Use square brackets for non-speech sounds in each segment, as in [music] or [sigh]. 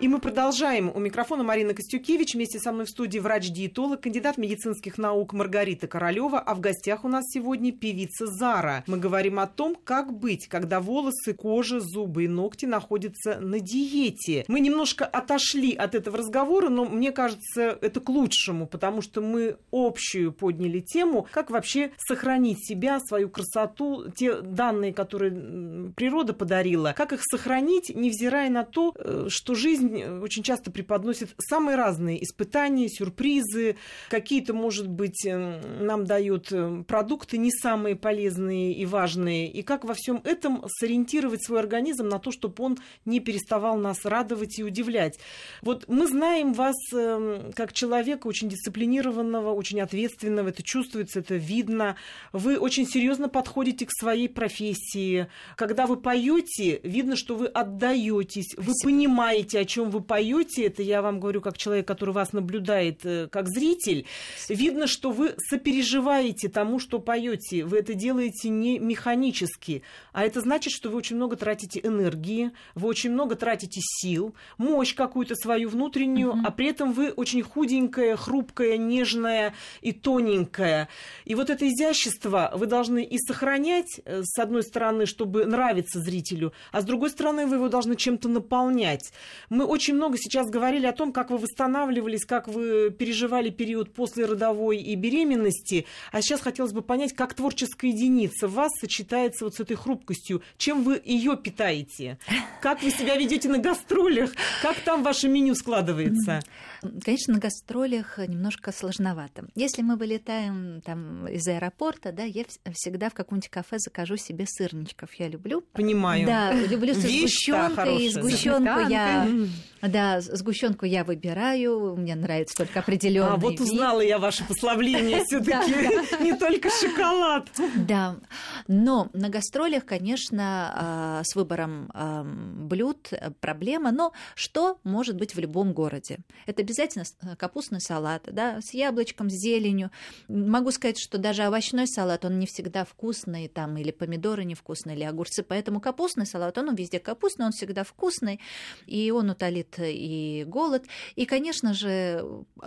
И мы продолжаем. У микрофона Марина Костюкевич. Вместе со мной в студии врач-диетолог, кандидат медицинских наук Маргарита Королева. А в гостях у нас сегодня певица Зара. Мы говорим о том, как быть, когда волосы, кожа, зубы и ногти находятся на диете. Мы немножко отошли от этого разговора, но мне кажется, это к лучшему, потому что мы общую подняли тему, как вообще сохранить себя, свою красоту, те данные, которые природа подарила, как их сохранить, невзирая на то, э, что жизнь жизнь очень часто преподносит самые разные испытания, сюрпризы. Какие-то, может быть, эм, нам дают э, продукты не самые полезные и важные. И как во всем этом сориентировать свой организм на то, чтобы он не переставал нас радовать и удивлять. Вот мы знаем вас эм, как человека очень дисциплинированного, очень ответственного. Это чувствуется, это видно. Вы очень серьезно подходите к своей профессии. Когда вы поете, видно, что вы отдаетесь, вы понимаете, о чем чем вы поете, это я вам говорю как человек, который вас наблюдает э, как зритель, видно, что вы сопереживаете тому, что поете. Вы это делаете не механически, а это значит, что вы очень много тратите энергии, вы очень много тратите сил, мощь какую-то свою внутреннюю, uh-huh. а при этом вы очень худенькая, хрупкая, нежная и тоненькая. И вот это изящество вы должны и сохранять, э, с одной стороны, чтобы нравиться зрителю, а с другой стороны, вы его должны чем-то наполнять. Мы очень много сейчас говорили о том, как вы восстанавливались, как вы переживали период после родовой и беременности. А сейчас хотелось бы понять, как творческая единица в вас сочетается вот с этой хрупкостью. Чем вы ее питаете? Как вы себя ведете на гастролях? Как там ваше меню складывается? Конечно, на гастролях немножко сложновато. Если мы вылетаем там из аэропорта, да, я всегда в каком-нибудь кафе закажу себе сырничков. Я люблю. Понимаю. Да, люблю с сгущенкой. Сгущенку я да, сгущенку я выбираю, мне нравится только определенный. А вот вид. узнала я ваше послабление [laughs] все-таки, [laughs] не только шоколад. Да, но на гастролях, конечно, а, с выбором блюд проблема, но что может быть в любом городе? Это обязательно капустный салат, да, с яблочком, с зеленью. Могу сказать, что даже овощной салат, он не всегда вкусный, там, или помидоры невкусные, или огурцы, поэтому капустный салат, он везде капустный, он всегда вкусный, и он утолит и голод. И, конечно же,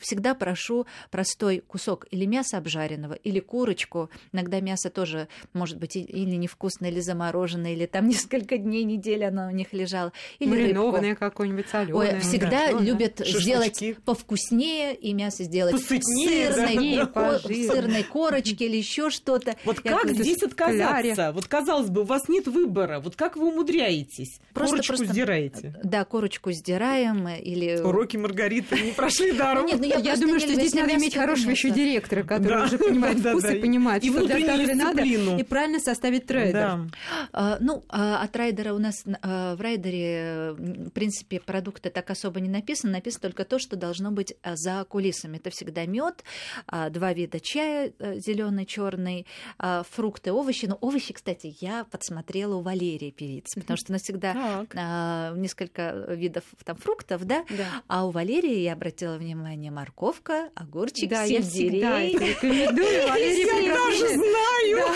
всегда прошу простой кусок или мяса обжаренного, или курочку. Иногда мясо тоже может быть или невкусное, или замороженное, или там [laughs] несколько дней, неделя оно у них лежало. Или Маринованное какое-нибудь соленое. Ой, всегда да, любят Шашлычки. сделать повкуснее и мясо сделать Посытнее, сырной, да, ко- сырной корочки или еще что-то. Вот Я как здесь отказаться? Кляре. Вот казалось бы, у вас нет выбора. Вот как вы умудряетесь? Просто, корочку просто, сдираете. Да, корочку сдираем или... Уроки Маргариты не прошли даром. Нет, ну я, я думаю, что здесь надо иметь хорошего еще директора, который да. уже [laughs] понимает вкус да, да, и понимает, и что для каждого надо, и правильно составить трейдер. А, ну, а от райдера у нас а, в райдере, в принципе, продукты так особо не написано. Написано только то, что должно быть за кулисами. Это всегда мед, два вида чая, э, зеленый, черный, фрукты, овощи. Но овощи, кстати, я подсмотрела у Валерии певицы, потому что она всегда несколько видов там фруктов, да? да. А у Валерии я обратила внимание морковка, огурчик, да, сельдерей. я всегда рекомендую. [laughs] Валерия я даже знаю,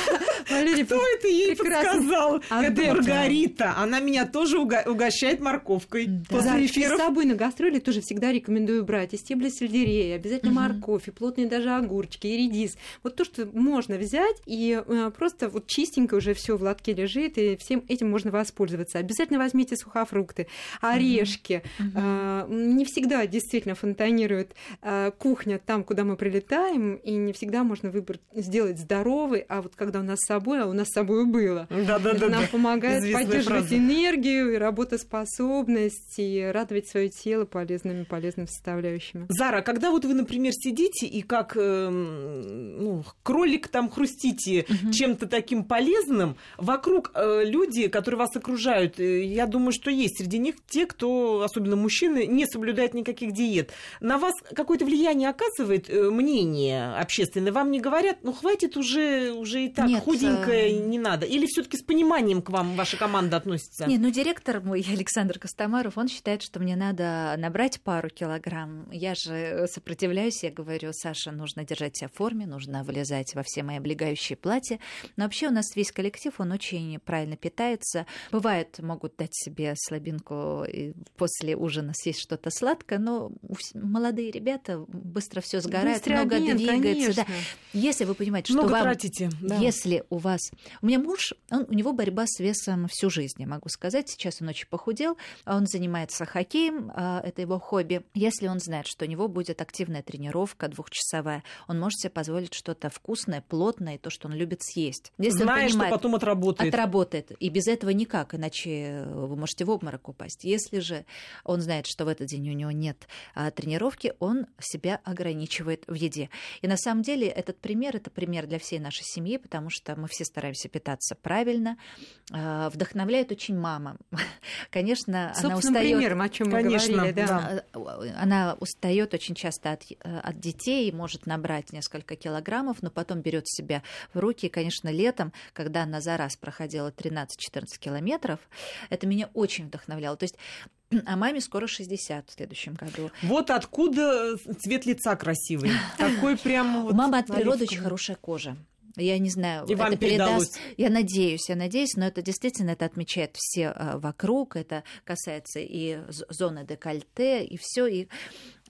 Валерия, кто это ей подсказал. Это Маргарита. Она меня тоже угощает морковкой. Да. После эфира. с собой на гастроли тоже всегда рекомендую брать и стебли сельдерея, обязательно угу. морковь, и плотные даже огурчики, и редис. Вот то, что можно взять, и э, просто вот чистенько уже все в лотке лежит, и всем этим можно воспользоваться. Обязательно возьмите сухофрукты, орешки, Угу. Не всегда действительно фонтанирует а, кухня там, куда мы прилетаем, и не всегда можно выбор сделать здоровый, а вот когда у нас с собой, а у нас с собой было. Да, да, да, нам помогает Известная поддерживать фраза. энергию и работоспособность, и радовать свое тело полезными, полезными составляющими. Зара, когда вот вы, например, сидите и как э, ну, кролик там хрустите угу. чем-то таким полезным, вокруг э, люди, которые вас окружают, э, я думаю, что есть среди них те, кто особенно мужчины, не соблюдает никаких диет. На вас какое-то влияние оказывает э, мнение общественное? Вам не говорят, ну хватит уже, уже и так Нет, худенькое э, не надо? Или все таки с пониманием к вам ваша команда относится? Не, ну директор мой, [laughs] Александр Костомаров, он считает, что мне надо набрать пару килограмм. Я же сопротивляюсь, я говорю, Саша, нужно держать себя в форме, нужно вылезать во все мои облегающие платья. Но вообще у нас весь коллектив, он очень правильно питается. Бывает, могут дать себе слабинку и после ужина съесть что-то сладкое, но молодые ребята быстро все сгорают, Быстрый много обмен, двигается. Да. Если вы понимаете, что Много вам тратите. да. если у вас... У меня муж, он, у него борьба с весом всю жизнь, я могу сказать. Сейчас он очень похудел, а он занимается хоккеем, а, это его хобби. Если он знает, что у него будет активная тренировка двухчасовая, он может себе позволить что-то вкусное, плотное, то, что он любит съесть. Если он Зная, что понимает, потом отработает. отработает. И без этого никак, иначе вы можете в обморок упасть. Если же он знает, что в этот день у него нет а, тренировки, он себя ограничивает в еде. И на самом деле этот пример, это пример для всей нашей семьи, потому что мы все стараемся питаться правильно. А, Вдохновляет очень мама. [laughs] Конечно, она устает. примером, о чем мы Конечно, говорили, да. да. А, Она устает очень часто от, э, от детей, может набрать несколько килограммов, но потом берет себя в руки. И, конечно, летом, когда она за раз проходила 13-14 километров, это меня очень вдохновляло. То есть а маме скоро 60 в следующем году. Вот откуда цвет лица красивый. [laughs] Такой прям вот мамы от природы очень хорошая кожа. Я не знаю, И это передаст. Я надеюсь, я надеюсь, но это действительно это отмечает все а, вокруг. Это касается и зоны декольте, и все. И,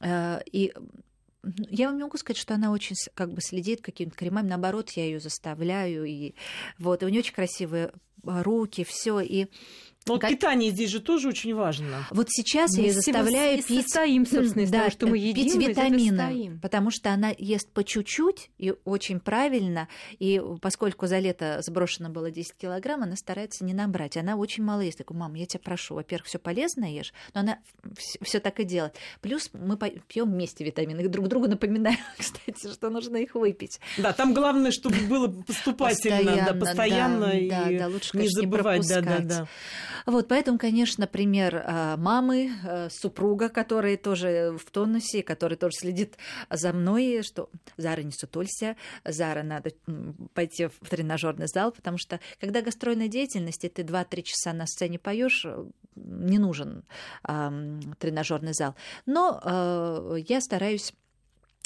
э, и я вам не могу сказать, что она очень как бы следит какими-то кремами. Наоборот, я ее заставляю. И, вот, и у нее очень красивые руки, все. И Но вот Как- питание здесь же тоже очень важно. вот сейчас я Мы ее из всего заставляю и пить состоим, собственно, из да, того, что мы пить едим, этого витамины, потому что она ест по чуть-чуть и очень правильно, и поскольку за лето сброшено было 10 килограмм, она старается не набрать, она очень мало ест. Я говорю, мам, я тебя прошу, во-первых, все полезное ешь, но она все так и делает. Плюс мы пьем вместе витамины, и друг другу напоминаем, [laughs] кстати, что нужно их выпить. Да, там главное, чтобы было поступательно, да, постоянно да, и да, да, лучше, не конечно, забывать, да, да, пропускать. да. Вот, поэтому, конечно, пример а, мамы, а, супруга, который тоже в тонусе, который тоже следит за мной, что Зара не сутулься, Зара надо пойти в тренажерный зал, потому что когда гастрольная деятельность, и ты 2-3 часа на сцене поешь, не нужен тренажерный зал. Но а, я стараюсь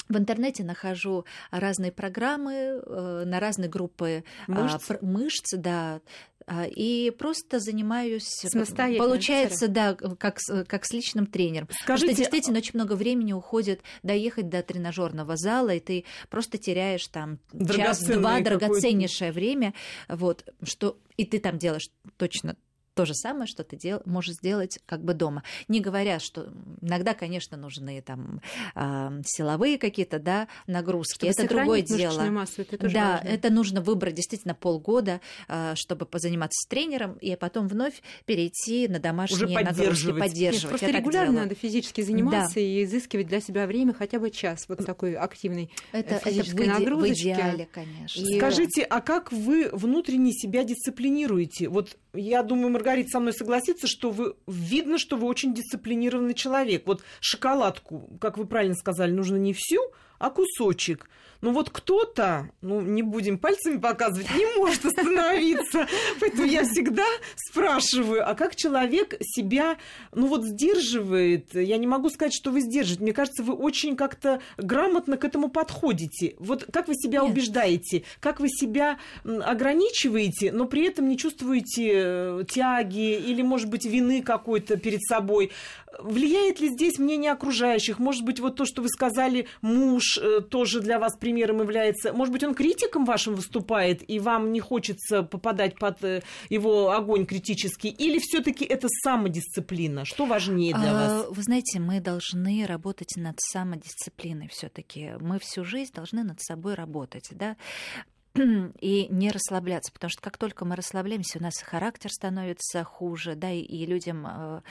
в интернете нахожу разные программы э, на разные группы а, Мышц? пр- мышц да, а, и просто занимаюсь. Самостоятельно, Получается, да, как, как с личным тренером. Потому Скажите, что действительно очень много времени уходит доехать до тренажерного зала, и ты просто теряешь там час-два драгоценнейшее время, вот, что и ты там делаешь точно то же самое, что ты дел, можешь сделать как бы дома. Не говоря, что иногда, конечно, нужны там а, силовые какие-то да, нагрузки. Чтобы это другое дело. массу, это тоже да, важно. это нужно выбрать действительно полгода, а, чтобы позаниматься с тренером, и потом вновь перейти на домашние нагрузки, поддерживать. Нет, просто Я регулярно надо физически заниматься и изыскивать для себя время хотя бы час вот такой активной Это, это в, физической иде- в нагрузочки. идеале, конечно. И- Скажите, а как вы внутренне себя дисциплинируете? Вот я думаю, Маргарита со мной согласится, что вы видно, что вы очень дисциплинированный человек. Вот шоколадку, как вы правильно сказали, нужно не всю, а кусочек. Ну вот кто-то, ну не будем пальцами показывать, не может остановиться. Поэтому я всегда спрашиваю, а как человек себя, ну вот сдерживает? Я не могу сказать, что вы сдерживаете. Мне кажется, вы очень как-то грамотно к этому подходите. Вот как вы себя Нет. убеждаете? Как вы себя ограничиваете, но при этом не чувствуете э, тяги или, может быть, вины какой-то перед собой? Влияет ли здесь мнение окружающих? Может быть, вот то, что вы сказали, муж э, тоже для вас примером является. Может быть, он критиком вашим выступает, и вам не хочется попадать под э, его огонь критический? Или все-таки это самодисциплина? Что важнее для А, вас? Вы знаете, мы должны работать над самодисциплиной все-таки. Мы всю жизнь должны над собой работать, да. [clears throat] и не расслабляться, потому что как только мы расслабляемся, у нас характер становится хуже, да, и людям э,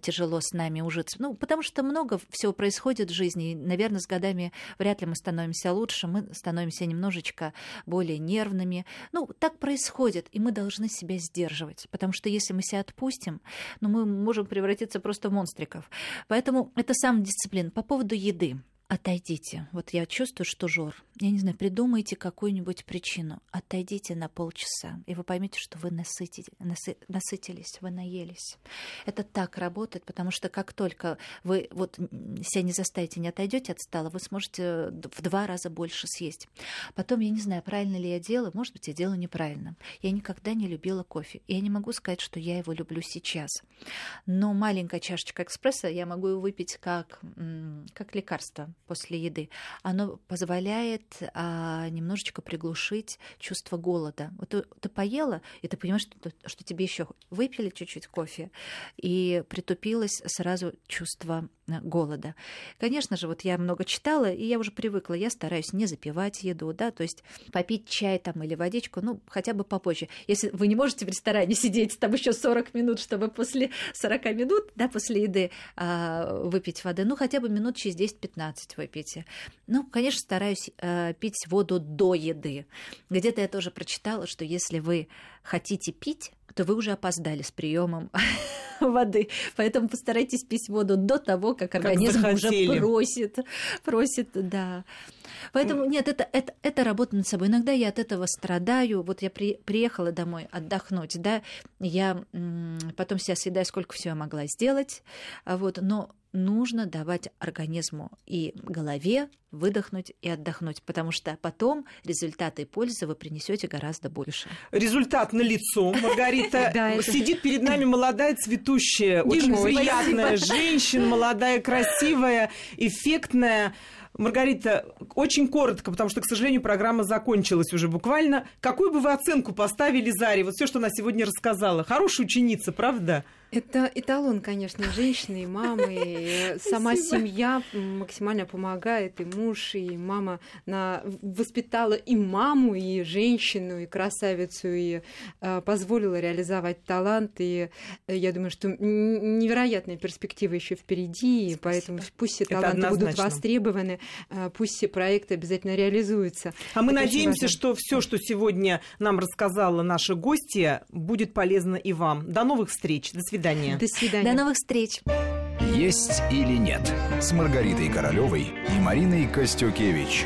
тяжело с нами ужиться. Ну, потому что много всего происходит в жизни, и, наверное, с годами вряд ли мы становимся лучше, мы становимся немножечко более нервными. Ну, так происходит, и мы должны себя сдерживать, потому что если мы себя отпустим, ну, мы можем превратиться просто в монстриков. Поэтому это самодисциплина. По поводу еды. Отойдите. Вот я чувствую, что жор. Я не знаю, придумайте какую-нибудь причину. Отойдите на полчаса, и вы поймете, что вы насытите, насы, насытились, вы наелись. Это так работает, потому что как только вы вот себя не заставите, не отойдете от стола, вы сможете в два раза больше съесть. Потом, я не знаю, правильно ли я делаю, может быть, я делаю неправильно. Я никогда не любила кофе. Я не могу сказать, что я его люблю сейчас. Но маленькая чашечка экспресса я могу его выпить как, как лекарство после еды, оно позволяет а, немножечко приглушить чувство голода. Вот ты, ты поела, и ты понимаешь, что, что тебе еще выпили чуть-чуть кофе, и притупилось сразу чувство э, голода. Конечно же, вот я много читала, и я уже привыкла, я стараюсь не запивать еду, да, то есть попить чай там или водичку, ну, хотя бы попозже. Если вы не можете в ресторане сидеть там еще 40 минут, чтобы после 40 минут, да, после еды а, выпить воды, ну, хотя бы минут через 10-15 выпейте. Ну, конечно, стараюсь э, пить воду до еды. Где-то я тоже прочитала, что если вы хотите пить, то вы уже опоздали с приемом [laughs] воды. Поэтому постарайтесь пить воду до того, как организм как уже просит. Просит, да. Поэтому нет, это, это, это работа над собой. Иногда я от этого страдаю. Вот я при, приехала домой отдохнуть, да, я потом себя съедаю, сколько всего я могла сделать, вот, но нужно давать организму и голове выдохнуть и отдохнуть, потому что потом результаты и пользы вы принесете гораздо больше. Результат на лицо. Маргарита [laughs] сидит перед нами молодая, цветущая, очень приятная женщина, молодая, красивая, эффектная. Маргарита, очень коротко, потому что, к сожалению, программа закончилась уже буквально. Какую бы вы оценку поставили Заре? Вот все, что она сегодня рассказала. Хорошая ученица, правда? Это эталон, конечно, женщины и мамы. Сама семья максимально помогает, и муж, и мама на... воспитала и маму, и женщину, и красавицу, и э, позволила реализовать талант. И э, я думаю, что невероятные перспективы еще впереди, и поэтому пусть все таланты будут востребованы, э, пусть все проекты обязательно реализуются. А мы Это надеемся, что все, что сегодня нам рассказала наша гостья, будет полезно и вам. До новых встреч. До свидания свидания. До свидания. До новых встреч. Есть или нет с Маргаритой Королевой и Мариной Костюкевич.